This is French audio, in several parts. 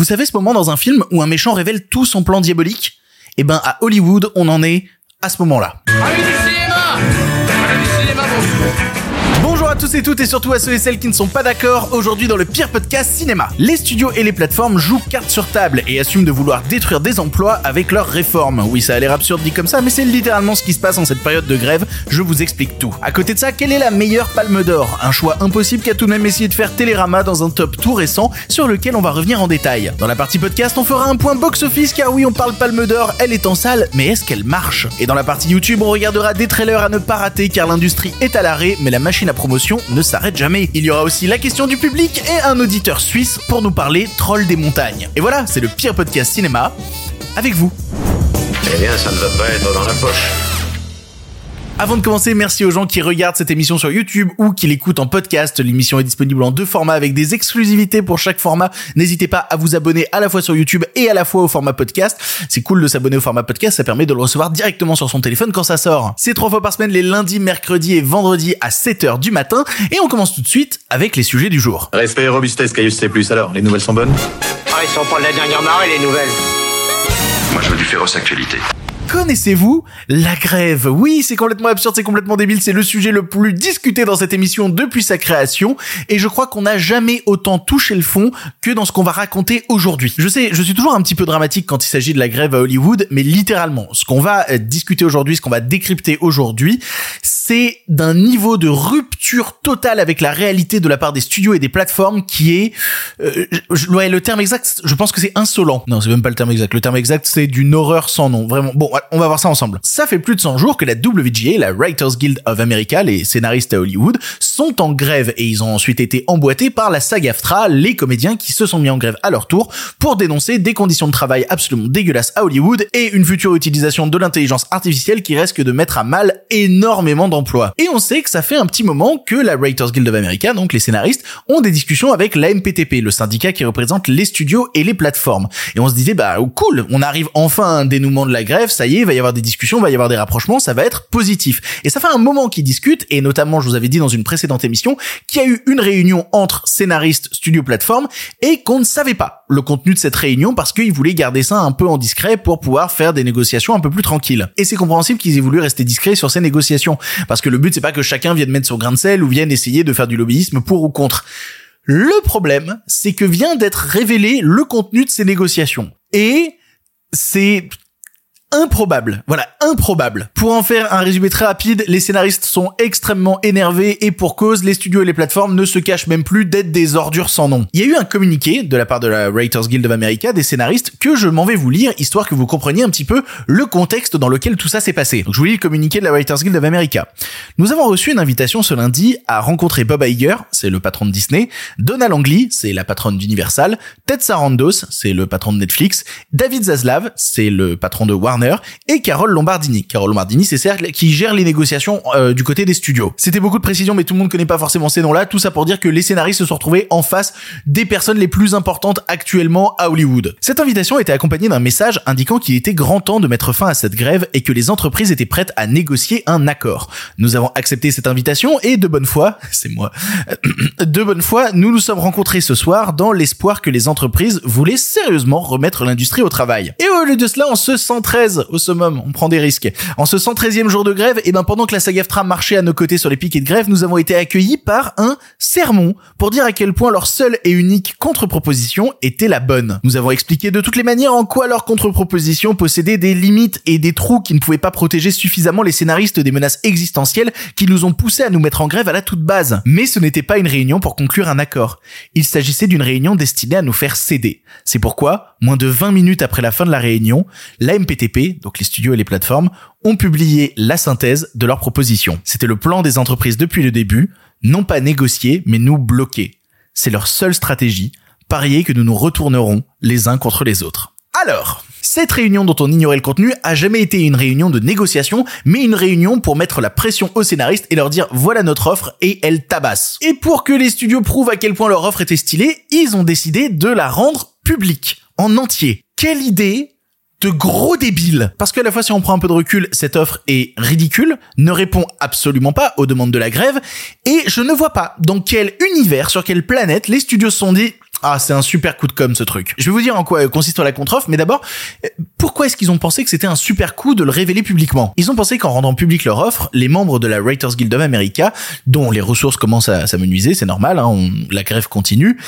Vous savez ce moment dans un film où un méchant révèle tout son plan diabolique? Eh ben à Hollywood, on en est à ce moment-là. Tous et toutes et surtout à ceux et celles qui ne sont pas d'accord aujourd'hui dans le pire podcast cinéma. Les studios et les plateformes jouent carte sur table et assument de vouloir détruire des emplois avec leurs réformes. Oui, ça a l'air absurde dit comme ça, mais c'est littéralement ce qui se passe en cette période de grève. Je vous explique tout. À côté de ça, quelle est la meilleure palme d'or? Un choix impossible qu'a tout de même essayé de faire Télérama dans un top tout récent sur lequel on va revenir en détail. Dans la partie podcast, on fera un point box-office car oui, on parle palme d'or, elle est en salle, mais est-ce qu'elle marche? Et dans la partie YouTube, on regardera des trailers à ne pas rater car l'industrie est à l'arrêt, mais la machine à promotion ne s'arrête jamais. Il y aura aussi la question du public et un auditeur suisse pour nous parler troll des montagnes. Et voilà, c'est le pire podcast cinéma avec vous. Eh bien, ça ne va pas être dans la poche. Avant de commencer, merci aux gens qui regardent cette émission sur YouTube ou qui l'écoutent en podcast. L'émission est disponible en deux formats avec des exclusivités pour chaque format. N'hésitez pas à vous abonner à la fois sur YouTube et à la fois au format podcast. C'est cool de s'abonner au format podcast, ça permet de le recevoir directement sur son téléphone quand ça sort. C'est trois fois par semaine les lundis, mercredis et vendredis à 7h du matin et on commence tout de suite avec les sujets du jour. Respect et robustesse, Caius C+. Alors, les nouvelles sont bonnes? Ah, ils sont pas de la dernière marée, les nouvelles Moi, je veux du féroce actualité. Connaissez-vous la grève? Oui, c'est complètement absurde, c'est complètement débile, c'est le sujet le plus discuté dans cette émission depuis sa création, et je crois qu'on n'a jamais autant touché le fond que dans ce qu'on va raconter aujourd'hui. Je sais, je suis toujours un petit peu dramatique quand il s'agit de la grève à Hollywood, mais littéralement, ce qu'on va euh, discuter aujourd'hui, ce qu'on va décrypter aujourd'hui, c'est d'un niveau de rupture totale avec la réalité de la part des studios et des plateformes qui est, euh, ouais, le terme exact, je pense que c'est insolent. Non, c'est même pas le terme exact. Le terme exact, c'est d'une horreur sans nom. Vraiment. Bon, on va voir ça ensemble. Ça fait plus de 100 jours que la WGA, la Writers Guild of America, les scénaristes à Hollywood, sont en grève et ils ont ensuite été emboîtés par la SAG-AFTRA, les comédiens qui se sont mis en grève à leur tour pour dénoncer des conditions de travail absolument dégueulasses à Hollywood et une future utilisation de l'intelligence artificielle qui risque de mettre à mal énormément d'emplois. Et on sait que ça fait un petit moment que la Writers Guild of America, donc les scénaristes, ont des discussions avec la MPTP, le syndicat qui représente les studios et les plateformes. Et on se disait, bah, cool, on arrive enfin à un dénouement de la grève, ça y est, il va y avoir des discussions, il va y avoir des rapprochements, ça va être positif. Et ça fait un moment qu'ils discutent, et notamment, je vous avais dit dans une précédente émission, qu'il y a eu une réunion entre scénaristes, studio, plateforme, et qu'on ne savait pas le contenu de cette réunion parce qu'ils voulaient garder ça un peu en discret pour pouvoir faire des négociations un peu plus tranquilles. Et c'est compréhensible qu'ils aient voulu rester discrets sur ces négociations, parce que le but c'est pas que chacun vienne mettre son grain de sel ou vienne essayer de faire du lobbyisme pour ou contre. Le problème, c'est que vient d'être révélé le contenu de ces négociations. Et c'est improbable. Voilà, improbable. Pour en faire un résumé très rapide, les scénaristes sont extrêmement énervés et pour cause, les studios et les plateformes ne se cachent même plus d'être des ordures sans nom. Il y a eu un communiqué de la part de la Writers Guild of America des scénaristes que je m'en vais vous lire histoire que vous compreniez un petit peu le contexte dans lequel tout ça s'est passé. Donc je vous lis le communiqué de la Writers Guild of America. Nous avons reçu une invitation ce lundi à rencontrer Bob Iger, c'est le patron de Disney, Donna Langley, c'est la patronne d'Universal, Ted Sarandos, c'est le patron de Netflix, David Zaslav, c'est le patron de Warner, et Carole Lombardini. Carole Lombardini, c'est celle qui gère les négociations euh, du côté des studios. C'était beaucoup de précisions, mais tout le monde connaît pas forcément ces noms-là. Tout ça pour dire que les scénaristes se sont retrouvés en face des personnes les plus importantes actuellement à Hollywood. Cette invitation était accompagnée d'un message indiquant qu'il était grand temps de mettre fin à cette grève et que les entreprises étaient prêtes à négocier un accord. Nous avons accepté cette invitation et de bonne foi, c'est moi, de bonne foi, nous nous sommes rencontrés ce soir dans l'espoir que les entreprises voulaient sérieusement remettre l'industrie au travail. Et au lieu de cela, en ce 113 au summum, on prend des risques. En ce 113e jour de grève, et ben pendant que la SAG-AFTRA marchait à nos côtés sur les piquets de grève, nous avons été accueillis par un sermon pour dire à quel point leur seule et unique contre-proposition était la bonne. Nous avons expliqué de toutes les manières en quoi leur contre-proposition possédait des limites et des trous qui ne pouvaient pas protéger suffisamment les scénaristes des menaces existentielles qui nous ont poussés à nous mettre en grève à la toute base. Mais ce n'était pas une réunion pour conclure un accord. Il s'agissait d'une réunion destinée à nous faire céder. C'est pourquoi, moins de 20 minutes après la fin de la réunion, la MPTP, donc les studios et les plateformes, ont publié la synthèse de leur proposition. C'était le plan des entreprises depuis le début, non pas négocier, mais nous bloquer. C'est leur seule stratégie, parier que nous nous retournerons les uns contre les autres. Alors, cette réunion dont on ignorait le contenu a jamais été une réunion de négociation, mais une réunion pour mettre la pression aux scénaristes et leur dire voilà notre offre et elle tabasse. Et pour que les studios prouvent à quel point leur offre était stylée, ils ont décidé de la rendre publique, en entier. Quelle idée de gros débile. Parce qu'à la fois, si on prend un peu de recul, cette offre est ridicule, ne répond absolument pas aux demandes de la grève, et je ne vois pas dans quel univers, sur quelle planète les studios sont dit, Ah, c'est un super coup de com ce truc. Je vais vous dire en quoi consiste la contre-offre, mais d'abord, euh, pourquoi est-ce qu'ils ont pensé que c'était un super coup de le révéler publiquement? Ils ont pensé qu'en rendant public leur offre, les membres de la Writers Guild of America, dont les ressources commencent à s'amenuiser, c'est normal, hein, la grève continue,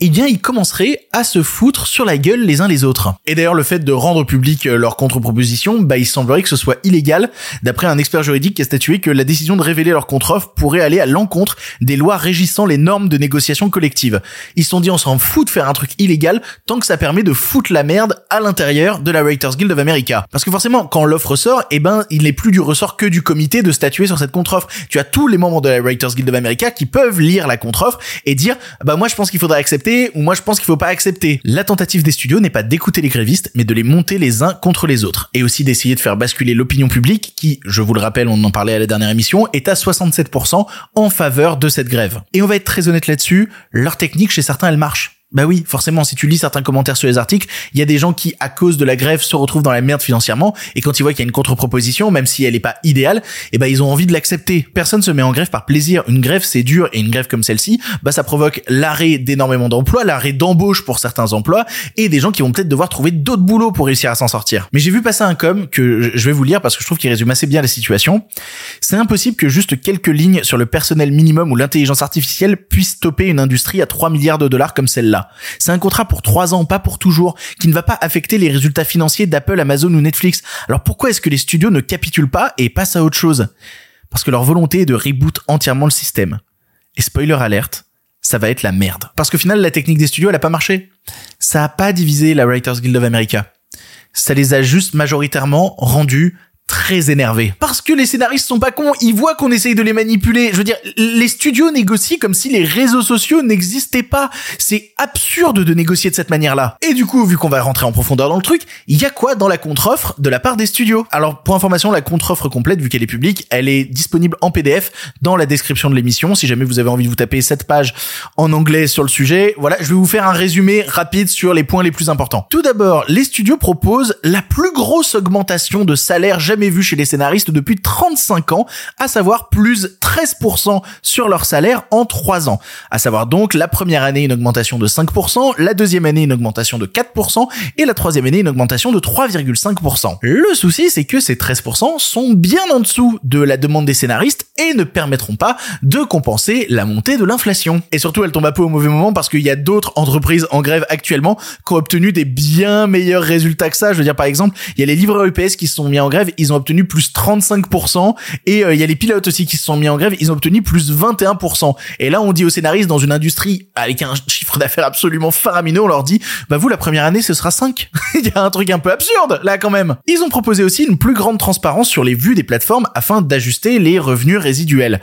eh bien ils commenceraient à se foutre sur la gueule les uns les autres. Et d'ailleurs, le fait de rendre public euh, leur contre-proposition, bah il semblerait que ce soit illégal, d'après un expert juridique qui a statué que la décision de révéler leur contre-offre pourrait aller à l'encontre des lois régissant les normes de négociation collective. Ils se sont dit on s'en fout de faire un truc illégal tant que ça permet de foutre la merde à l'intérieur de la Writers Guild of America. Parce que forcément, quand l'offre sort, eh ben, il n'est plus du ressort que du comité de statuer sur cette contre-offre. Tu as tous les membres de la Writers Guild of America qui peuvent lire la contre-offre et dire, bah moi je pense qu'il faudrait accepter ou moi je pense qu'il faut pas accepter. La tentative des studios n'est pas d'écouter les grévistes, mais de les monter les uns contre les autres. Et aussi d'essayer de faire basculer l'opinion publique qui, je vous le rappelle, on en parlait à la dernière émission, est à 67% en faveur de cette grève. Et on va être très honnête là-dessus, leur technique chez certains elle marche. Bah oui, forcément, si tu lis certains commentaires sur les articles, il y a des gens qui, à cause de la grève, se retrouvent dans la merde financièrement, et quand ils voient qu'il y a une contre-proposition, même si elle est pas idéale, eh ben ils ont envie de l'accepter. Personne se met en grève par plaisir. Une grève, c'est dur, et une grève comme celle-ci, bah ça provoque l'arrêt d'énormément d'emplois, l'arrêt d'embauche pour certains emplois, et des gens qui vont peut-être devoir trouver d'autres boulots pour réussir à s'en sortir. Mais j'ai vu passer un com que je vais vous lire parce que je trouve qu'il résume assez bien la situation. C'est impossible que juste quelques lignes sur le personnel minimum ou l'intelligence artificielle puissent stopper une industrie à 3 milliards de dollars comme celle-là. C'est un contrat pour 3 ans, pas pour toujours, qui ne va pas affecter les résultats financiers d'Apple, Amazon ou Netflix. Alors pourquoi est-ce que les studios ne capitulent pas et passent à autre chose? Parce que leur volonté est de reboot entièrement le système. Et spoiler alerte, ça va être la merde. Parce qu'au final, la technique des studios, elle a pas marché. Ça a pas divisé la Writers Guild of America. Ça les a juste majoritairement rendus très énervés. Parce que les scénaristes sont pas cons, ils voient qu'on essaye de les manipuler. Je veux dire, les studios négocient comme si les réseaux sociaux n'existaient pas. C'est absurde de négocier de cette manière-là. Et du coup, vu qu'on va rentrer en profondeur dans le truc, il y a quoi dans la contre-offre de la part des studios? Alors, pour information, la contre-offre complète, vu qu'elle est publique, elle est disponible en PDF dans la description de l'émission. Si jamais vous avez envie de vous taper cette page en anglais sur le sujet, voilà, je vais vous faire un résumé rapide sur les points les plus importants. Tout d'abord, les studios proposent la plus grosse augmentation de salaire jamais vue chez les scénaristes depuis 35 ans, à savoir plus 13% sur leur salaire en 3 ans. À savoir donc la première année une augmentation de 5%, la deuxième année une augmentation de 4% et la troisième année une augmentation de 3,5%. Le souci c'est que ces 13% sont bien en dessous de la demande des scénaristes et ne permettront pas de compenser la montée de l'inflation. Et surtout elle tombe un peu au mauvais moment parce qu'il y a d'autres entreprises en grève actuellement qui ont obtenu des bien meilleurs résultats que ça. Je veux dire par exemple, il y a les livreurs UPS qui se sont mis en grève, ont obtenu plus 35% et euh, il y a les pilotes aussi qui se sont mis en grève, ils ont obtenu plus 21%. Et là on dit aux scénaristes dans une industrie avec un chiffre d'affaires absolument faramineux, on leur dit bah vous la première année ce sera 5. il y a un truc un peu absurde là quand même. Ils ont proposé aussi une plus grande transparence sur les vues des plateformes afin d'ajuster les revenus résiduels.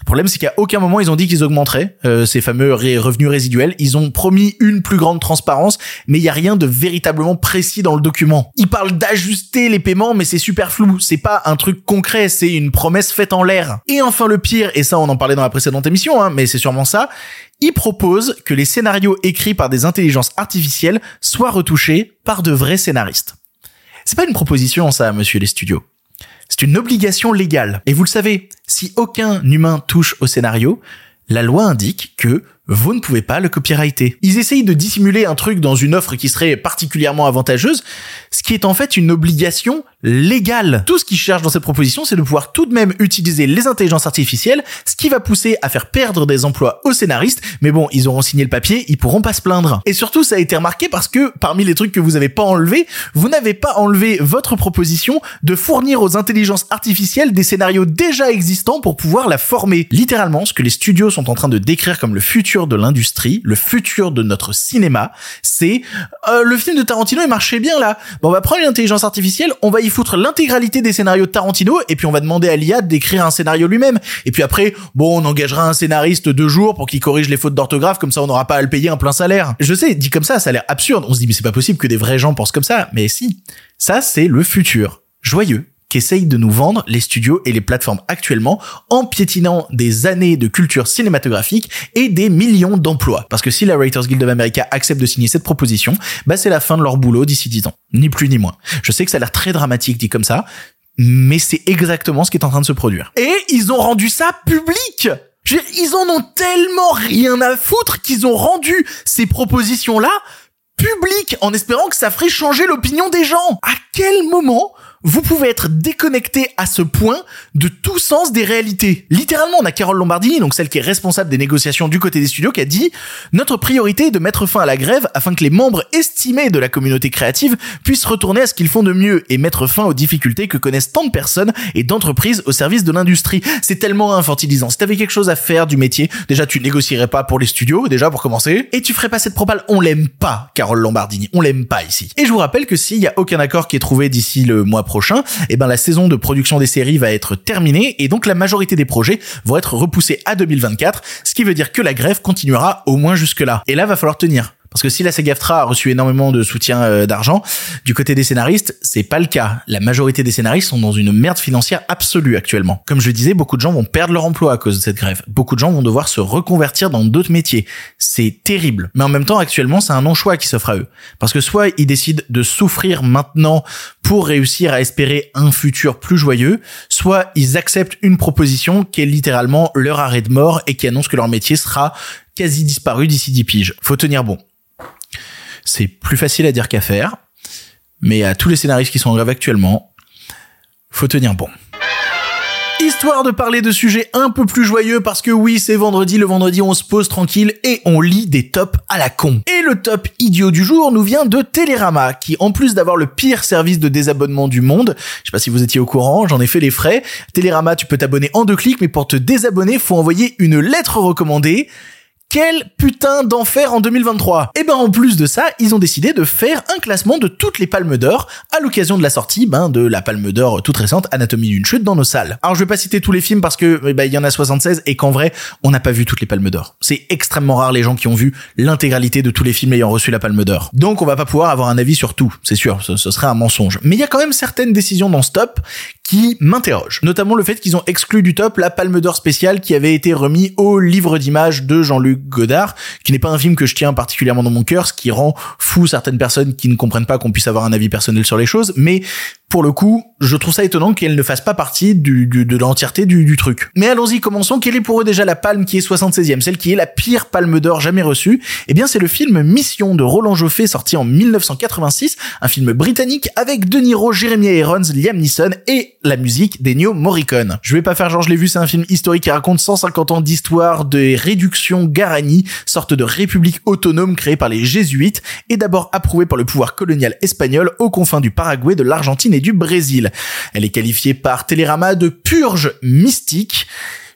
Le problème c'est qu'à aucun moment ils ont dit qu'ils augmenteraient euh, ces fameux revenus résiduels. Ils ont promis une plus grande transparence, mais il y a rien de véritablement précis dans le document. Ils parlent d'ajuster les paiements, mais c'est super flou. C'est pas un truc concret, c'est une promesse faite en l'air. Et enfin le pire, et ça on en parlait dans la précédente émission, hein, mais c'est sûrement ça. Ils proposent que les scénarios écrits par des intelligences artificielles soient retouchés par de vrais scénaristes. C'est pas une proposition ça, monsieur les studios. C'est une obligation légale. Et vous le savez, si aucun humain touche au scénario, la loi indique que vous ne pouvez pas le copyrighter. Ils essayent de dissimuler un truc dans une offre qui serait particulièrement avantageuse, ce qui est en fait une obligation légale. Tout ce qu'ils cherchent dans cette proposition, c'est de pouvoir tout de même utiliser les intelligences artificielles, ce qui va pousser à faire perdre des emplois aux scénaristes, mais bon, ils auront signé le papier, ils pourront pas se plaindre. Et surtout, ça a été remarqué parce que parmi les trucs que vous avez pas enlevés, vous n'avez pas enlevé votre proposition de fournir aux intelligences artificielles des scénarios déjà existants pour pouvoir la former. Littéralement, ce que les studios sont en train de décrire comme le futur de l'industrie, le futur de notre cinéma, c'est euh, le film de Tarantino il marchait bien là. Bon, on va prendre une intelligence artificielle, on va y foutre l'intégralité des scénarios de Tarantino et puis on va demander à l'IA d'écrire un scénario lui-même. Et puis après, bon, on engagera un scénariste deux jours pour qu'il corrige les fautes d'orthographe, comme ça on n'aura pas à le payer un plein salaire. Je sais, dit comme ça, ça a l'air absurde. On se dit mais c'est pas possible que des vrais gens pensent comme ça. Mais si, ça c'est le futur. Joyeux qu'essayent de nous vendre les studios et les plateformes actuellement en piétinant des années de culture cinématographique et des millions d'emplois. Parce que si la Writers Guild of America accepte de signer cette proposition, bah c'est la fin de leur boulot d'ici 10 ans. Ni plus ni moins. Je sais que ça a l'air très dramatique dit comme ça, mais c'est exactement ce qui est en train de se produire. Et ils ont rendu ça public ils en ont tellement rien à foutre qu'ils ont rendu ces propositions-là publiques en espérant que ça ferait changer l'opinion des gens. À quel moment vous pouvez être déconnecté à ce point de tout sens des réalités. Littéralement, on a Carole Lombardini, donc celle qui est responsable des négociations du côté des studios, qui a dit notre priorité est de mettre fin à la grève afin que les membres estimés de la communauté créative puissent retourner à ce qu'ils font de mieux et mettre fin aux difficultés que connaissent tant de personnes et d'entreprises au service de l'industrie. C'est tellement infantilisant. Si t'avais quelque chose à faire du métier, déjà tu négocierais pas pour les studios, déjà pour commencer, et tu ferais pas cette propale. On l'aime pas, Carole Lombardini. On l'aime pas ici. Et je vous rappelle que s'il y a aucun accord qui est trouvé d'ici le mois prochain, eh ben la saison de production des séries va être terminée et donc la majorité des projets vont être repoussés à 2024, ce qui veut dire que la grève continuera au moins jusque là. Et là, va falloir tenir. Parce que si la SAG-AFTRA a reçu énormément de soutien euh, d'argent, du côté des scénaristes, c'est pas le cas. La majorité des scénaristes sont dans une merde financière absolue actuellement. Comme je disais, beaucoup de gens vont perdre leur emploi à cause de cette grève. Beaucoup de gens vont devoir se reconvertir dans d'autres métiers. C'est terrible. Mais en même temps, actuellement, c'est un non-choix qui s'offre à eux. Parce que soit ils décident de souffrir maintenant pour réussir à espérer un futur plus joyeux, soit ils acceptent une proposition qui est littéralement leur arrêt de mort et qui annonce que leur métier sera quasi disparu d'ici 10 piges. Faut tenir bon. C'est plus facile à dire qu'à faire, mais à tous les scénaristes qui sont en grève actuellement, faut tenir bon. Histoire de parler de sujets un peu plus joyeux parce que oui, c'est vendredi, le vendredi on se pose tranquille et on lit des tops à la con. Et le top idiot du jour nous vient de Télérama qui en plus d'avoir le pire service de désabonnement du monde, je sais pas si vous étiez au courant, j'en ai fait les frais. Télérama, tu peux t'abonner en deux clics mais pour te désabonner, faut envoyer une lettre recommandée quel putain d'enfer en 2023 Et ben en plus de ça, ils ont décidé de faire un classement de toutes les palmes d'or à l'occasion de la sortie ben, de la palme d'or toute récente Anatomie d'une chute dans nos salles. Alors je vais pas citer tous les films parce que eh ben, il y en a 76 et qu'en vrai, on n'a pas vu toutes les palmes d'or. C'est extrêmement rare les gens qui ont vu l'intégralité de tous les films ayant reçu la palme d'or. Donc on va pas pouvoir avoir un avis sur tout, c'est sûr, ce, ce serait un mensonge. Mais il y a quand même certaines décisions dans ce top qui m'interrogent. Notamment le fait qu'ils ont exclu du top la palme d'or spéciale qui avait été remis au livre d'images de Jean-Luc Godard, qui n'est pas un film que je tiens particulièrement dans mon cœur, ce qui rend fou certaines personnes qui ne comprennent pas qu'on puisse avoir un avis personnel sur les choses, mais pour le coup, je trouve ça étonnant qu'elle ne fasse pas partie de l'entièreté du, du truc. Mais allons-y, commençons. Quelle est pour eux déjà la palme qui est 76e, celle qui est la pire palme d'or jamais reçue? Eh bien, c'est le film Mission de Roland Joffé, sorti en 1986, un film britannique avec De Niro, Jeremy Irons, Liam Neeson et la musique d'Ennio Morricone. Je vais pas faire genre je l'ai vu, c'est un film historique qui raconte 150 ans d'histoire des réductions Sorte de république autonome créée par les jésuites et d'abord approuvée par le pouvoir colonial espagnol aux confins du Paraguay, de l'Argentine et du Brésil. Elle est qualifiée par Télérama de purge mystique.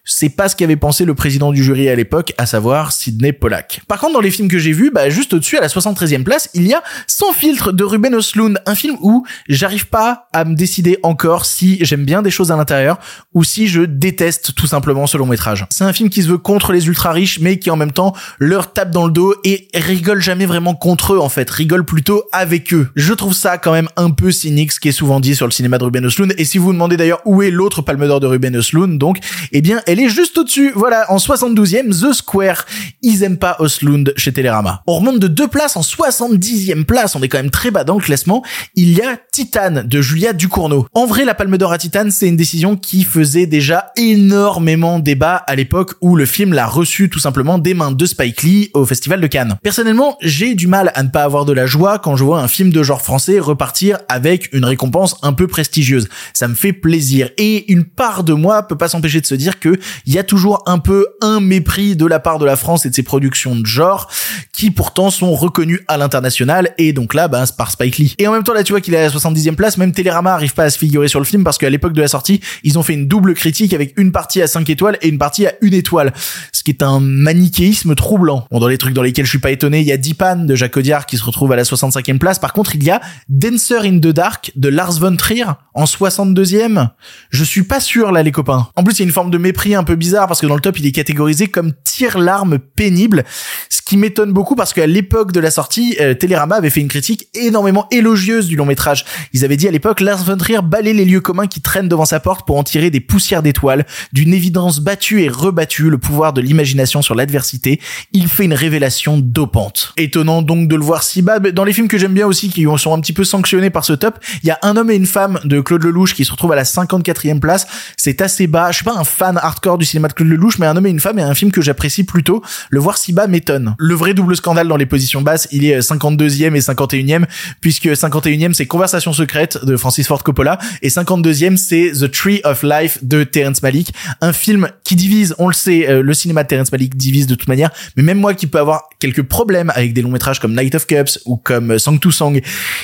C'est pas ce qu'avait pensé le président du jury à l'époque, à savoir Sidney Pollack. Par contre, dans les films que j'ai vus, bah, juste au-dessus, à la 73e place, il y a Sans filtre de Ruben Östlund, un film où j'arrive pas à me décider encore si j'aime bien des choses à l'intérieur ou si je déteste tout simplement ce long métrage. C'est un film qui se veut contre les ultra riches, mais qui en même temps leur tape dans le dos et rigole jamais vraiment contre eux en fait, rigole plutôt avec eux. Je trouve ça quand même un peu cynique, ce qui est souvent dit sur le cinéma de Ruben Östlund. Et si vous vous demandez d'ailleurs où est l'autre Palme d'Or de Ruben Östlund, donc, eh bien, elle est juste au-dessus. Voilà, en 72e, The Square. Ils aiment pas Östlund chez Télérama. On remonte de deux places en 70e place. On est quand même très bas dans le classement. Il y a Titane de Julia Ducournau. En vrai, la Palme d'Or à Titane, c'est une décision qui faisait déjà énormément débat à l'époque où le film l'a reçu tout simplement des mains de Spike Lee au Festival de Cannes. Personnellement, j'ai du mal à ne pas avoir de la joie quand je vois un film de genre français repartir avec une récompense un peu prestigieuse. Ça me fait plaisir. Et une part de moi peut pas s'empêcher de se dire que il y a toujours un peu un mépris de la part de la France et de ses productions de genre qui pourtant sont reconnues à l'international et donc là, bah, c'est par Spike Lee. Et en même temps, là, tu vois qu'il est à la 70e place, même Télérama arrive pas à se figurer sur le film parce qu'à l'époque de la sortie, ils ont fait une double critique avec une partie à 5 étoiles et une partie à une étoile. Ce qui est un manichéisme troublant. Bon, dans les trucs dans lesquels je suis pas étonné, il y a Dipan de Jacques Audiard qui se retrouve à la 65e place. Par contre, il y a Dancer in the Dark de Lars von Trier en 62e. Je suis pas sûr, là, les copains. En plus, il y a une forme de mépris un peu bizarre parce que dans le top, il est catégorisé comme tire-larme pénible. Ce qui m'étonne beaucoup parce qu'à l'époque de la sortie, euh, Télérama avait fait une critique énormément élogieuse du long métrage. Ils avaient dit à l'époque, Lars von Trier balaye les lieux communs qui traînent devant sa porte pour en tirer des poussières d'étoiles, d'une évidence battue et rebattue, le pouvoir de l'imagination sur l'adversité. Il fait une révélation dopante. Étonnant donc de le voir si bas. Dans les films que j'aime bien aussi, qui sont un petit peu sanctionnés par ce top, il y a Un homme et une femme de Claude Lelouch qui se retrouve à la 54e place. C'est assez bas. Je suis pas un fan hardcore du cinéma de Claude Lelouch, mais Un homme et une femme est un film que j'apprécie plutôt. Le voir si bas m'étonne. Le vrai double scandale dans les positions basses, il est 52e et 51e, puisque 51e c'est Conversation secrète de Francis Ford Coppola, et 52e c'est The Tree of Life de Terrence Malick, un film qui divise, on le sait, euh, le cinéma de Terrence Malick divise de toute manière, mais même moi qui peux avoir quelques problèmes avec des longs métrages comme Night of Cups ou comme Song to Song,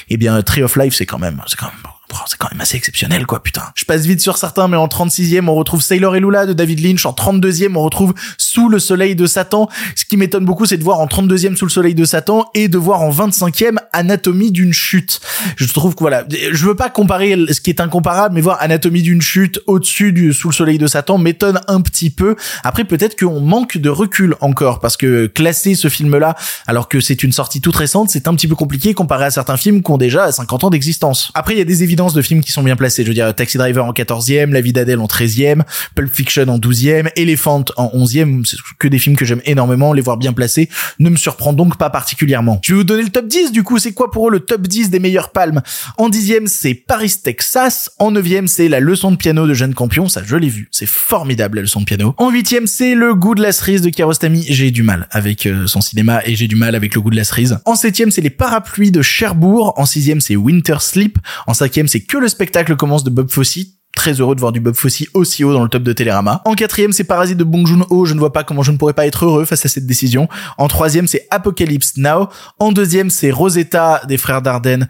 eh bien Tree of Life c'est quand même, c'est quand même c'est quand même assez exceptionnel, quoi, putain. Je passe vite sur certains, mais en 36e, on retrouve Sailor et Lula de David Lynch. En 32e, on retrouve Sous le soleil de Satan. Ce qui m'étonne beaucoup, c'est de voir en 32e Sous le soleil de Satan et de voir en 25e Anatomie d'une chute. Je trouve que voilà, je veux pas comparer ce qui est incomparable, mais voir Anatomie d'une chute au-dessus du Sous le soleil de Satan m'étonne un petit peu. Après, peut-être qu'on manque de recul encore, parce que classer ce film-là, alors que c'est une sortie toute récente, c'est un petit peu compliqué comparé à certains films qui ont déjà 50 ans d'existence. Après, il y a des évidences de films qui sont bien placés. Je veux dire, Taxi Driver en 14e, La vie d'Adèle en 13e, Pulp Fiction en 12e, Elephant en 11e. C'est que des films que j'aime énormément. Les voir bien placés ne me surprend donc pas particulièrement. Je vais vous donner le top 10 du coup. C'est quoi pour eux le top 10 des meilleures palmes? En 10e, c'est Paris, Texas. En 9e, c'est La leçon de piano de Jeanne Campion. Ça, je l'ai vu. C'est formidable, la leçon de piano. En 8e, c'est Le goût de la cerise de Kiarostami. J'ai du mal avec euh, son cinéma et j'ai du mal avec Le goût de la cerise. En 7e, c'est Les parapluies de Cherbourg. En 6e, c'est Winter Sleep. En 5e, c'est que le spectacle commence de Bob Fosse très heureux de voir du Bob Fosse aussi haut dans le top de Télérama. En quatrième, c'est Parasite de Bong Joon-ho. Je ne vois pas comment je ne pourrais pas être heureux face à cette décision. En troisième, c'est Apocalypse Now. En deuxième, c'est Rosetta des frères Dardenne.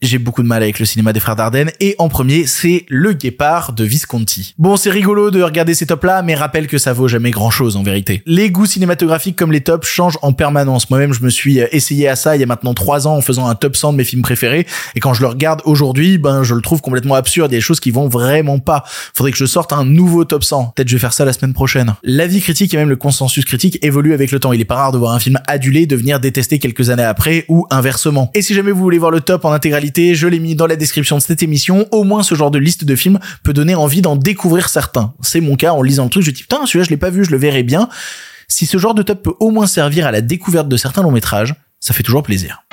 J'ai beaucoup de mal avec le cinéma des frères Dardenne. Et en premier, c'est Le Guépard de Visconti. Bon, c'est rigolo de regarder ces tops-là, mais rappelle que ça vaut jamais grand-chose en vérité. Les goûts cinématographiques comme les tops changent en permanence. Moi-même, je me suis essayé à ça il y a maintenant trois ans en faisant un top 100 de mes films préférés. Et quand je le regarde aujourd'hui, ben, je le trouve complètement absurde. Il y a des choses qui vont vraiment pas. Faudrait que je sorte un nouveau top 100. Peut-être je vais faire ça la semaine prochaine. L'avis critique et même le consensus critique évolue avec le temps. Il est pas rare de voir un film adulé devenir détesté quelques années après ou inversement. Et si jamais vous voulez voir le top en intégralité, je l'ai mis dans la description de cette émission. Au moins ce genre de liste de films peut donner envie d'en découvrir certains. C'est mon cas en lisant le truc, je dis putain celui-là je l'ai pas vu, je le verrai bien. Si ce genre de top peut au moins servir à la découverte de certains longs métrages, ça fait toujours plaisir.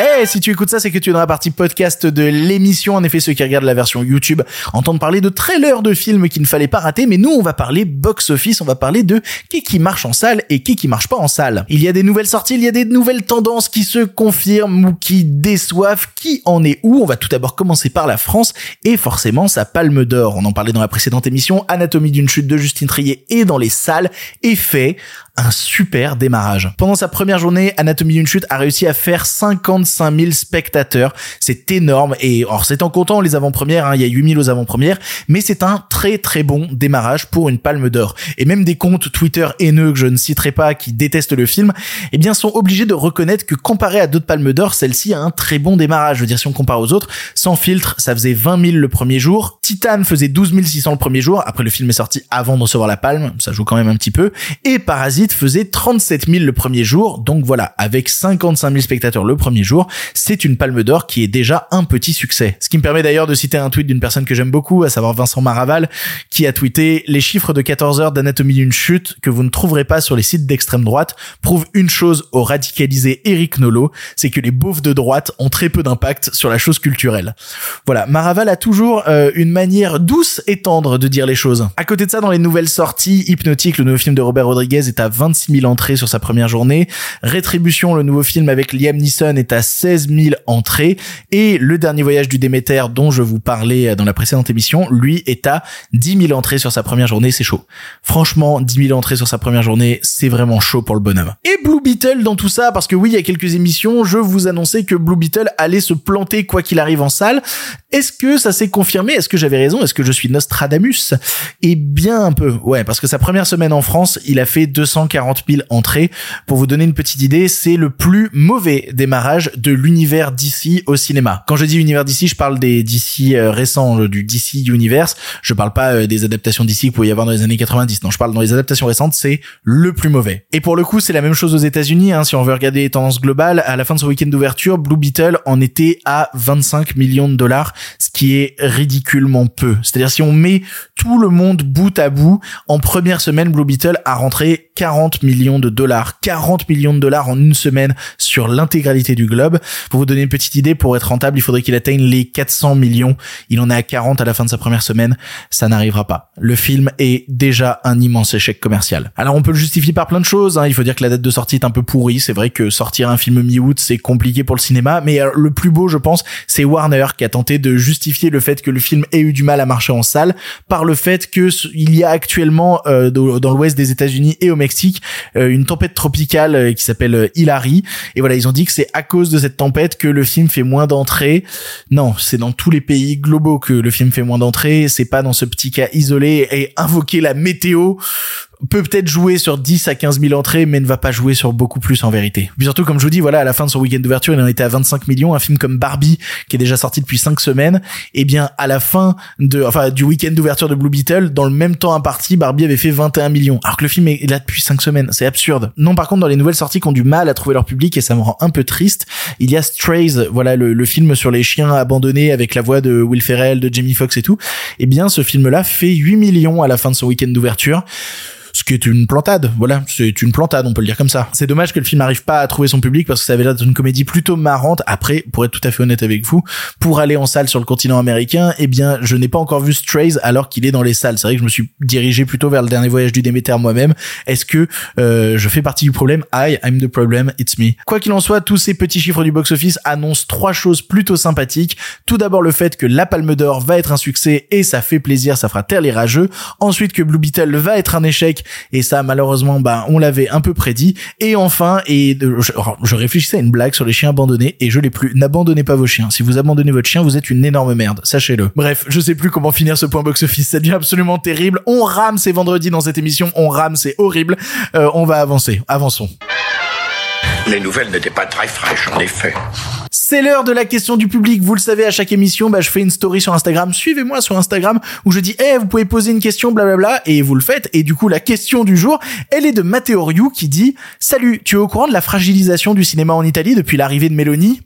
Eh, si tu écoutes ça, c'est que tu es dans la partie podcast de l'émission. En effet, ceux qui regardent la version YouTube entendent parler de trailers de films qu'il ne fallait pas rater, mais nous, on va parler box-office, on va parler de qui qui marche en salle et qui qui marche pas en salle. Il y a des nouvelles sorties, il y a des nouvelles tendances qui se confirment ou qui déçoivent. Qui en est où? On va tout d'abord commencer par la France et forcément sa palme d'or. On en parlait dans la précédente émission, Anatomie d'une chute de Justine Trier et dans les salles, et fait un super démarrage. Pendant sa première journée, Anatomie d'une chute a réussi à faire 55 000 spectateurs. C'est énorme et alors c'est en comptant les avant-premières, hein, il y a 8 000 aux avant-premières, mais c'est un très très bon démarrage pour une palme d'or. Et même des comptes Twitter haineux que je ne citerai pas qui détestent le film, eh bien sont obligés de reconnaître que comparé à d'autres palmes d'or, celle-ci a un très bon démarrage. Je veux dire si on compare aux autres, sans filtre, ça faisait 20 000 le premier jour, Titan faisait 12 600 le premier jour, après le film est sorti avant de recevoir la palme, ça joue quand même un petit peu, et Parasite faisait 37 000 le premier jour. Donc voilà, avec 55 000 spectateurs le premier jour, c'est une palme d'or qui est déjà un petit succès. Ce qui me permet d'ailleurs de citer un tweet d'une personne que j'aime beaucoup, à savoir Vincent Maraval, qui a tweeté les chiffres de 14 heures d'anatomie d'une chute que vous ne trouverez pas sur les sites d'extrême droite prouvent une chose au radicalisé Eric Nolot, c'est que les beaufs de droite ont très peu d'impact sur la chose culturelle. Voilà, Maraval a toujours euh, une manière douce et tendre de dire les choses. À côté de ça, dans les nouvelles sorties, Hypnotique, le nouveau film de Robert Rodriguez, est à 26 000 entrées sur sa première journée. Rétribution, le nouveau film avec Liam Neeson est à 16 000 entrées. Et Le Dernier Voyage du Déméter, dont je vous parlais dans la précédente émission, lui est à 10 000 entrées sur sa première journée. C'est chaud. Franchement, 10 000 entrées sur sa première journée, c'est vraiment chaud pour le bonhomme. Et Blue Beetle dans tout ça, parce que oui, il y a quelques émissions, je vous annonçais que Blue Beetle allait se planter quoi qu'il arrive en salle. Est-ce que ça s'est confirmé? Est-ce que j'avais raison? Est-ce que je suis Nostradamus? Eh bien un peu, ouais, parce que sa première semaine en France, il a fait 240 000 entrées. Pour vous donner une petite idée, c'est le plus mauvais démarrage de l'univers DC au cinéma. Quand je dis univers DC, je parle des DC euh, récents, du DC Universe. Je parle pas euh, des adaptations DC qu'il pouvait y avoir dans les années 90. Non, je parle dans les adaptations récentes, c'est le plus mauvais. Et pour le coup, c'est la même chose aux États-Unis. Hein, si on veut regarder les tendances globales, à la fin de son week-end d'ouverture, Blue Beetle en était à 25 millions de dollars, ce qui est ridiculement peu. C'est-à-dire si on met tout le monde bout à bout, en première semaine, Blue Beetle a rentré 40 millions de dollars. 40 millions de dollars en une semaine sur l'intégralité du globe. Pour vous donner une petite idée, pour être rentable, il faudrait qu'il atteigne les 400 millions. Il en est à 40 à la fin de sa première semaine. Ça n'arrivera pas. Le film est déjà un immense échec commercial. Alors on peut le justifier par plein de choses. Hein. Il faut dire que la date de sortie est un peu pourrie. C'est vrai que sortir un film mi-août, c'est compliqué pour le cinéma. Mais euh, le plus beau, je pense, c'est Warner qui a tenté de justifier le fait que le film ait eu du mal à marcher en salle par le fait que il y a actuellement euh, dans l'ouest des États-Unis et au Mexique euh, une tempête tropicale qui s'appelle Hilary. Et voilà, ils ont dit que c'est à cause de cette tempête que le film fait moins d'entrées. Non, c'est dans tous les pays globaux que le film fait moins d'entrées. C'est pas dans ce petit cas isolé et invoquer la météo peut peut-être jouer sur 10 à 15 000 entrées, mais ne va pas jouer sur beaucoup plus en vérité. Puis surtout, comme je vous dis, voilà, à la fin de son week-end d'ouverture, il en était à 25 millions. Un film comme Barbie, qui est déjà sorti depuis 5 semaines, eh bien, à la fin de, enfin, du week-end d'ouverture de Blue Beetle, dans le même temps imparti, Barbie avait fait 21 millions. Alors que le film est là depuis 5 semaines. C'est absurde. Non, par contre, dans les nouvelles sorties qui ont du mal à trouver leur public, et ça me rend un peu triste, il y a Strays, voilà, le, le film sur les chiens abandonnés avec la voix de Will Ferrell, de Jamie Foxx et tout. Eh bien, ce film-là fait 8 millions à la fin de son week-end d'ouverture ce qui est une plantade. Voilà, c'est une plantade, on peut le dire comme ça. C'est dommage que le film n'arrive pas à trouver son public parce que ça avait l'air d'être une comédie plutôt marrante. Après, pour être tout à fait honnête avec vous, pour aller en salle sur le continent américain, eh bien, je n'ai pas encore vu Strays alors qu'il est dans les salles. C'est vrai que je me suis dirigé plutôt vers le dernier voyage du Déméter moi-même. Est-ce que euh, je fais partie du problème? I, I'm the problem, it's me. Quoi qu'il en soit, tous ces petits chiffres du box-office annoncent trois choses plutôt sympathiques. Tout d'abord le fait que La Palme d'Or va être un succès et ça fait plaisir, ça fera taire les rageux. Ensuite que Blue Beetle va être un échec et ça malheureusement bah on l'avait un peu prédit. Et enfin et je, réfléchissais à une blague sur les chiens abandonnés et je l'ai plus. N'abandonnez pas vos chiens. Si vous abandonnez votre chien vous êtes une énorme merde. Sachez-le. Bref je sais plus comment finir ce point box office ça devient absolument terrible. On rame c'est vendredi dans cette émission. On rame c'est horrible. Euh, on va avancer. Avançons. Les nouvelles n'étaient pas très fraîches, en effet. C'est l'heure de la question du public. Vous le savez, à chaque émission, bah, je fais une story sur Instagram. Suivez-moi sur Instagram où je dis, eh, vous pouvez poser une question, blablabla, et vous le faites. Et du coup, la question du jour, elle est de Matteo Ryu qui dit, salut, tu es au courant de la fragilisation du cinéma en Italie depuis l'arrivée de Mélanie?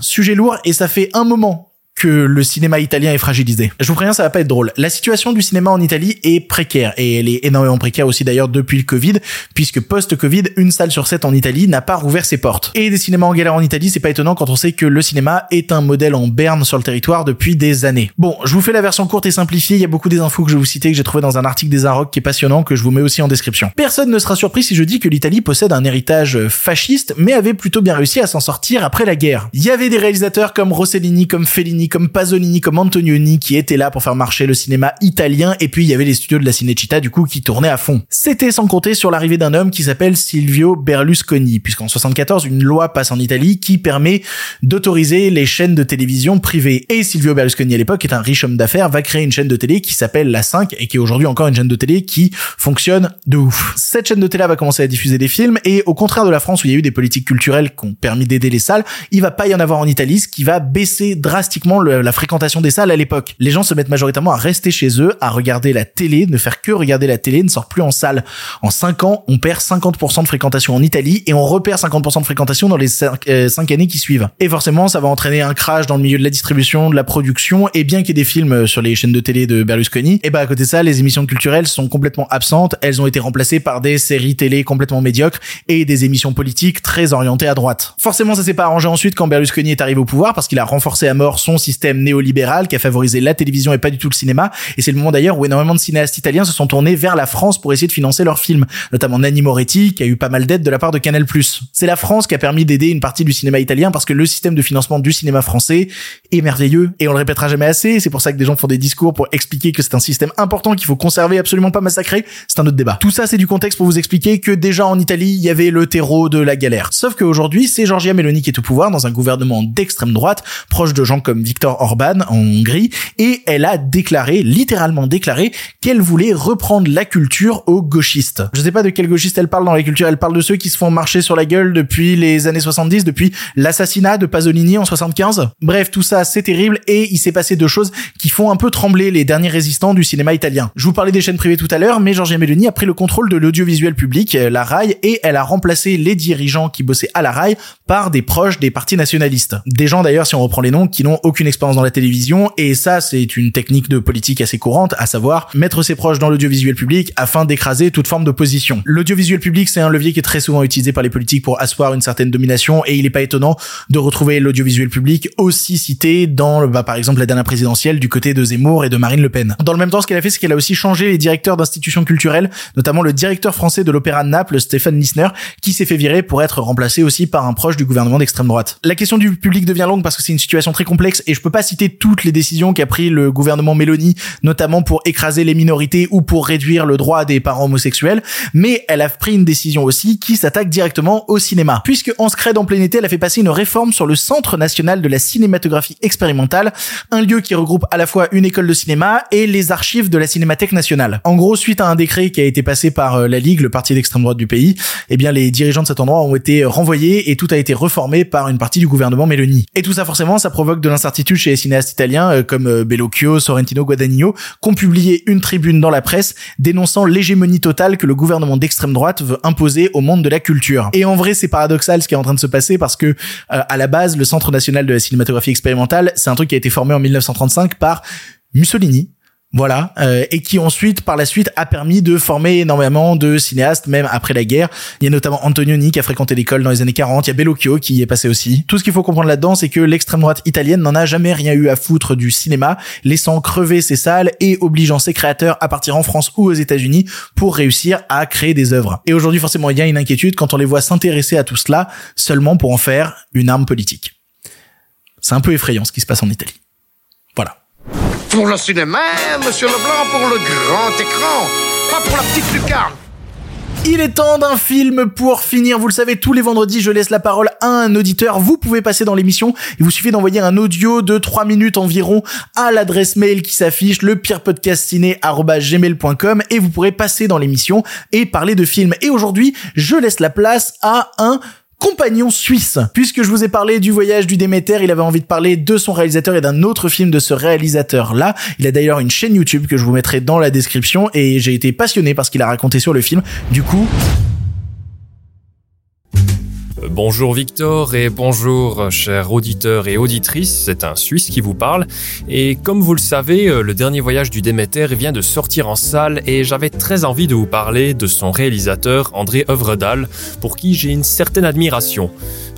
sujet lourd et ça fait un moment que le cinéma italien est fragilisé. Je vous préviens, ça va pas être drôle. La situation du cinéma en Italie est précaire et elle est énormément précaire aussi d'ailleurs depuis le Covid, puisque post-Covid, une salle sur sept en Italie n'a pas rouvert ses portes. Et des cinémas en galère en Italie, c'est pas étonnant quand on sait que le cinéma est un modèle en berne sur le territoire depuis des années. Bon, je vous fais la version courte et simplifiée. Il y a beaucoup des infos que je vais vous citer que j'ai trouvé dans un article des Arocs qui est passionnant que je vous mets aussi en description. Personne ne sera surpris si je dis que l'Italie possède un héritage fasciste, mais avait plutôt bien réussi à s'en sortir après la guerre. Il y avait des réalisateurs comme Rossellini, comme Fellini, comme Pasolini, comme Antonioni qui étaient là pour faire marcher le cinéma italien et puis il y avait les studios de la Cinecittà du coup qui tournaient à fond. C'était sans compter sur l'arrivée d'un homme qui s'appelle Silvio Berlusconi puisqu'en 74 une loi passe en Italie qui permet d'autoriser les chaînes de télévision privées et Silvio Berlusconi à l'époque est un riche homme d'affaires va créer une chaîne de télé qui s'appelle la 5 et qui est aujourd'hui encore une chaîne de télé qui fonctionne de ouf. Cette chaîne de télé va commencer à diffuser des films et au contraire de la France où il y a eu des politiques culturelles qui ont permis d'aider les salles, il va pas y en avoir en Italie ce qui va baisser drastiquement la fréquentation des salles à l'époque. Les gens se mettent majoritairement à rester chez eux, à regarder la télé, ne faire que regarder la télé, ne sort plus en salle. En 5 ans, on perd 50% de fréquentation en Italie et on repère 50% de fréquentation dans les 5, euh, années qui suivent. Et forcément, ça va entraîner un crash dans le milieu de la distribution, de la production et bien qu'il y ait des films euh, sur les chaînes de télé de Berlusconi, et bah à côté de ça, les émissions culturelles sont complètement absentes, elles ont été remplacées par des séries télé complètement médiocres et des émissions politiques très orientées à droite. Forcément, ça s'est pas arrangé ensuite quand Berlusconi est arrivé au pouvoir parce qu'il a renforcé à mort son système néolibéral qui a favorisé la télévision et pas du tout le cinéma. Et c'est le moment d'ailleurs où énormément de cinéastes italiens se sont tournés vers la France pour essayer de financer leurs films, notamment Nanni Moretti qui a eu pas mal d'aide de la part de Canal+. C'est la France qui a permis d'aider une partie du cinéma italien parce que le système de financement du cinéma français est merveilleux et on le répétera jamais assez. C'est pour ça que des gens font des discours pour expliquer que c'est un système important qu'il faut conserver, absolument pas massacrer. C'est un autre débat. Tout ça, c'est du contexte pour vous expliquer que déjà en Italie, il y avait le terreau de la galère. Sauf qu'aujourd'hui, c'est Giorgia Meloni qui est au pouvoir dans un gouvernement d'extrême droite, proche de gens comme Viktor Orban en Hongrie, et elle a déclaré, littéralement déclaré, qu'elle voulait reprendre la culture aux gauchistes. Je sais pas de quel gauchiste elle parle dans la culture, elle parle de ceux qui se font marcher sur la gueule depuis les années 70, depuis l'assassinat de Pasolini en 75. Bref, tout ça, c'est terrible, et il s'est passé deux choses qui font un peu trembler les derniers résistants du cinéma italien. Je vous parlais des chaînes privées tout à l'heure, mais Giorgia Meloni a pris le contrôle de l'audiovisuel public, euh, la RAI, et elle a remplacé les dirigeants qui bossaient à la RAI par des proches des partis nationalistes. Des gens d'ailleurs, si on reprend les noms, qui n'ont aucune expérience dans la télévision et ça c'est une technique de politique assez courante, à savoir mettre ses proches dans l'audiovisuel public afin d'écraser toute forme d'opposition. L'audiovisuel public c'est un levier qui est très souvent utilisé par les politiques pour asseoir une certaine domination et il n'est pas étonnant de retrouver l'audiovisuel public aussi cité dans bah, par exemple la dernière présidentielle du côté de Zemmour et de Marine Le Pen. Dans le même temps ce qu'elle a fait c'est qu'elle a aussi changé les directeurs d'institutions culturelles, notamment le directeur français de l'Opéra de Naples, Stéphane Lissner, qui s'est fait virer pour être remplacé aussi par un proche du gouvernement d'extrême droite. La question du public devient longue parce que c'est une situation très complexe et je peux pas citer toutes les décisions qu'a pris le gouvernement Mélanie, notamment pour écraser les minorités ou pour réduire le droit des parents homosexuels, mais elle a pris une décision aussi qui s'attaque directement au cinéma. Puisque en Scred en plein été, elle a fait passer une réforme sur le Centre national de la cinématographie expérimentale, un lieu qui regroupe à la fois une école de cinéma et les archives de la Cinémathèque nationale. En gros, suite à un décret qui a été passé par euh, la Ligue, le parti d'extrême droite du pays, eh bien les dirigeants de cet endroit ont été renvoyés et tout a été reformé par une partie du gouvernement Meloni. Et tout ça forcément, ça provoque de l'incertitude chez les cinéastes italiens euh, comme euh, Bellocchio, Sorrentino, Guadagnino, qui ont publié une tribune dans la presse dénonçant l'hégémonie totale que le gouvernement d'extrême droite veut imposer au monde de la culture. Et en vrai, c'est paradoxal ce qui est en train de se passer parce que à la base, le Centre national de la cinématographie expérimentale, c'est un truc qui a été formé en 1935 par Mussolini, voilà, euh, et qui ensuite, par la suite, a permis de former énormément de cinéastes, même après la guerre. Il y a notamment Antonioni qui a fréquenté l'école dans les années 40, il y a Bellocchio qui y est passé aussi. Tout ce qu'il faut comprendre là-dedans, c'est que l'extrême droite italienne n'en a jamais rien eu à foutre du cinéma, laissant crever ses salles et obligeant ses créateurs à partir en France ou aux États-Unis pour réussir à créer des œuvres. Et aujourd'hui, forcément, il y a une inquiétude quand on les voit s'intéresser à tout cela seulement pour en faire une arme politique. C'est un peu effrayant ce qui se passe en Italie. Voilà. Pour le cinéma, monsieur Leblanc, pour le grand écran, pas pour la petite lucarne. Il est temps d'un film pour finir. Vous le savez, tous les vendredis, je laisse la parole à un auditeur. Vous pouvez passer dans l'émission. Il vous suffit d'envoyer un audio de 3 minutes environ à l'adresse mail qui s'affiche, le gmail.com et vous pourrez passer dans l'émission et parler de films. Et aujourd'hui, je laisse la place à un compagnon suisse. Puisque je vous ai parlé du voyage du Déméter, il avait envie de parler de son réalisateur et d'un autre film de ce réalisateur-là. Il a d'ailleurs une chaîne YouTube que je vous mettrai dans la description et j'ai été passionné par ce qu'il a raconté sur le film. Du coup, Bonjour Victor et bonjour chers auditeurs et auditrices, c'est un Suisse qui vous parle. Et comme vous le savez, euh, le dernier voyage du Déméter vient de sortir en salle et j'avais très envie de vous parler de son réalisateur André Œuvredal, pour qui j'ai une certaine admiration.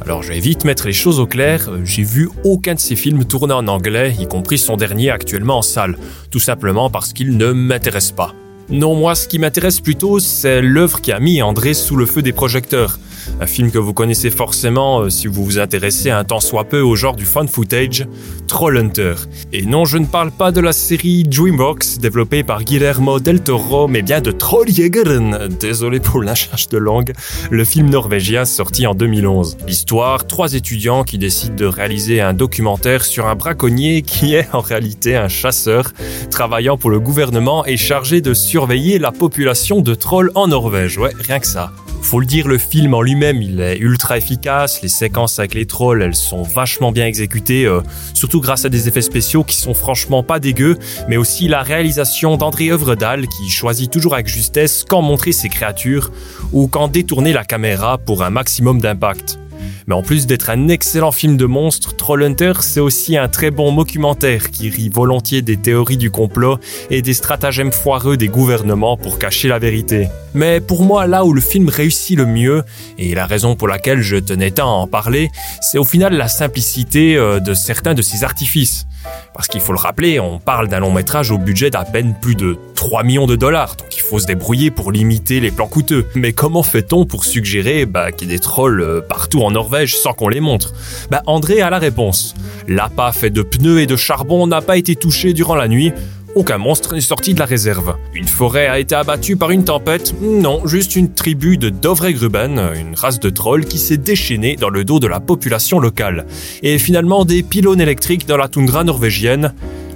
Alors je vais vite mettre les choses au clair, j'ai vu aucun de ses films tourner en anglais, y compris son dernier actuellement en salle, tout simplement parce qu'il ne m'intéresse pas. Non, moi, ce qui m'intéresse plutôt, c'est l'œuvre qui a mis André sous le feu des projecteurs. Un film que vous connaissez forcément euh, si vous vous intéressez un tant soit peu au genre du fan footage, Trollhunter. Et non, je ne parle pas de la série DreamWorks développée par Guillermo del Toro, mais bien de Trolljägeren. Désolé pour lynchage de langue. Le film norvégien sorti en 2011. L'histoire, trois étudiants qui décident de réaliser un documentaire sur un braconnier qui est en réalité un chasseur travaillant pour le gouvernement et chargé de surveiller la population de trolls en Norvège. Ouais, rien que ça. Faut le dire, le film en lui-même, il est ultra efficace. Les séquences avec les trolls, elles sont vachement bien exécutées, euh, surtout grâce à des effets spéciaux qui sont franchement pas dégueux, mais aussi la réalisation d'André Œuvredal qui choisit toujours avec justesse quand montrer ses créatures ou quand détourner la caméra pour un maximum d'impact. Mais en plus d'être un excellent film de monstres, Trollhunter, c'est aussi un très bon documentaire qui rit volontiers des théories du complot et des stratagèmes foireux des gouvernements pour cacher la vérité. Mais pour moi, là où le film réussit le mieux, et la raison pour laquelle je tenais tant à en parler, c'est au final la simplicité euh, de certains de ses artifices. Parce qu'il faut le rappeler, on parle d'un long métrage au budget d'à peine plus de 3 millions de dollars, donc il faut se débrouiller pour limiter les plans coûteux. Mais comment fait-on pour suggérer bah, qu'il y ait des trolls euh, partout en Norvège sans qu'on les montre Bah André a la réponse. L'appât fait de pneus et de charbon n'a pas été touché durant la nuit, aucun monstre n'est sorti de la réserve. Une forêt a été abattue par une tempête Non, juste une tribu de Dovregruben, une race de trolls qui s'est déchaînée dans le dos de la population locale. Et finalement des pylônes électriques dans la toundra norvégienne.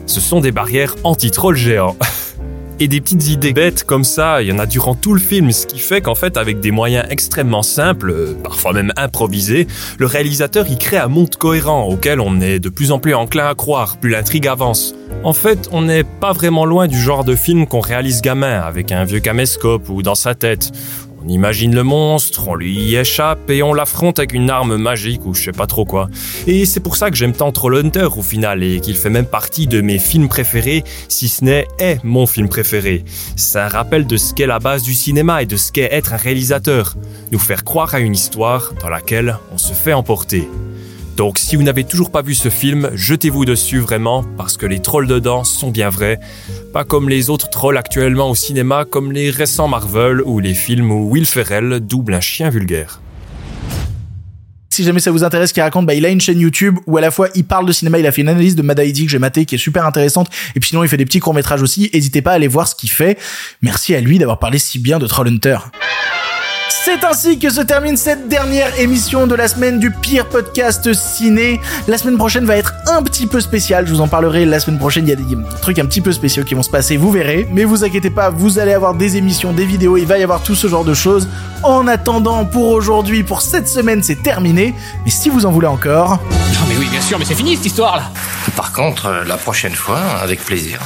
Ce sont des barrières anti-trolls géants. Et des petites idées bêtes comme ça, il y en a durant tout le film, ce qui fait qu'en fait, avec des moyens extrêmement simples, euh, parfois même improvisés, le réalisateur y crée un monde cohérent auquel on est de plus en plus enclin à croire, plus l'intrigue avance. En fait, on n'est pas vraiment loin du genre de film qu'on réalise gamin, avec un vieux caméscope ou dans sa tête. On imagine le monstre, on lui échappe et on l'affronte avec une arme magique ou je sais pas trop quoi. Et c'est pour ça que j'aime tant Trollhunter au final et qu'il fait même partie de mes films préférés, si ce n'est est mon film préféré. C'est un rappel de ce qu'est la base du cinéma et de ce qu'est être un réalisateur. Nous faire croire à une histoire dans laquelle on se fait emporter. Donc si vous n'avez toujours pas vu ce film, jetez-vous dessus vraiment, parce que les trolls dedans sont bien vrais. Pas comme les autres trolls actuellement au cinéma, comme les récents Marvel ou les films où Will Ferrell double un chien vulgaire. Si jamais ça vous intéresse, qu'il raconte, bah, il a une chaîne YouTube où à la fois il parle de cinéma, il a fait une analyse de Madaidi que j'ai maté qui est super intéressante, et puis sinon il fait des petits courts métrages aussi. N'hésitez pas à aller voir ce qu'il fait. Merci à lui d'avoir parlé si bien de Trollhunter. C'est ainsi que se termine cette dernière émission de la semaine du pire podcast ciné. La semaine prochaine va être un petit peu spéciale, je vous en parlerai la semaine prochaine, il y a des trucs un petit peu spéciaux qui vont se passer, vous verrez. Mais vous inquiétez pas, vous allez avoir des émissions, des vidéos, il va y avoir tout ce genre de choses. En attendant, pour aujourd'hui, pour cette semaine, c'est terminé. Mais si vous en voulez encore... Non mais oui, bien sûr, mais c'est fini cette histoire là Par contre, euh, la prochaine fois, avec plaisir.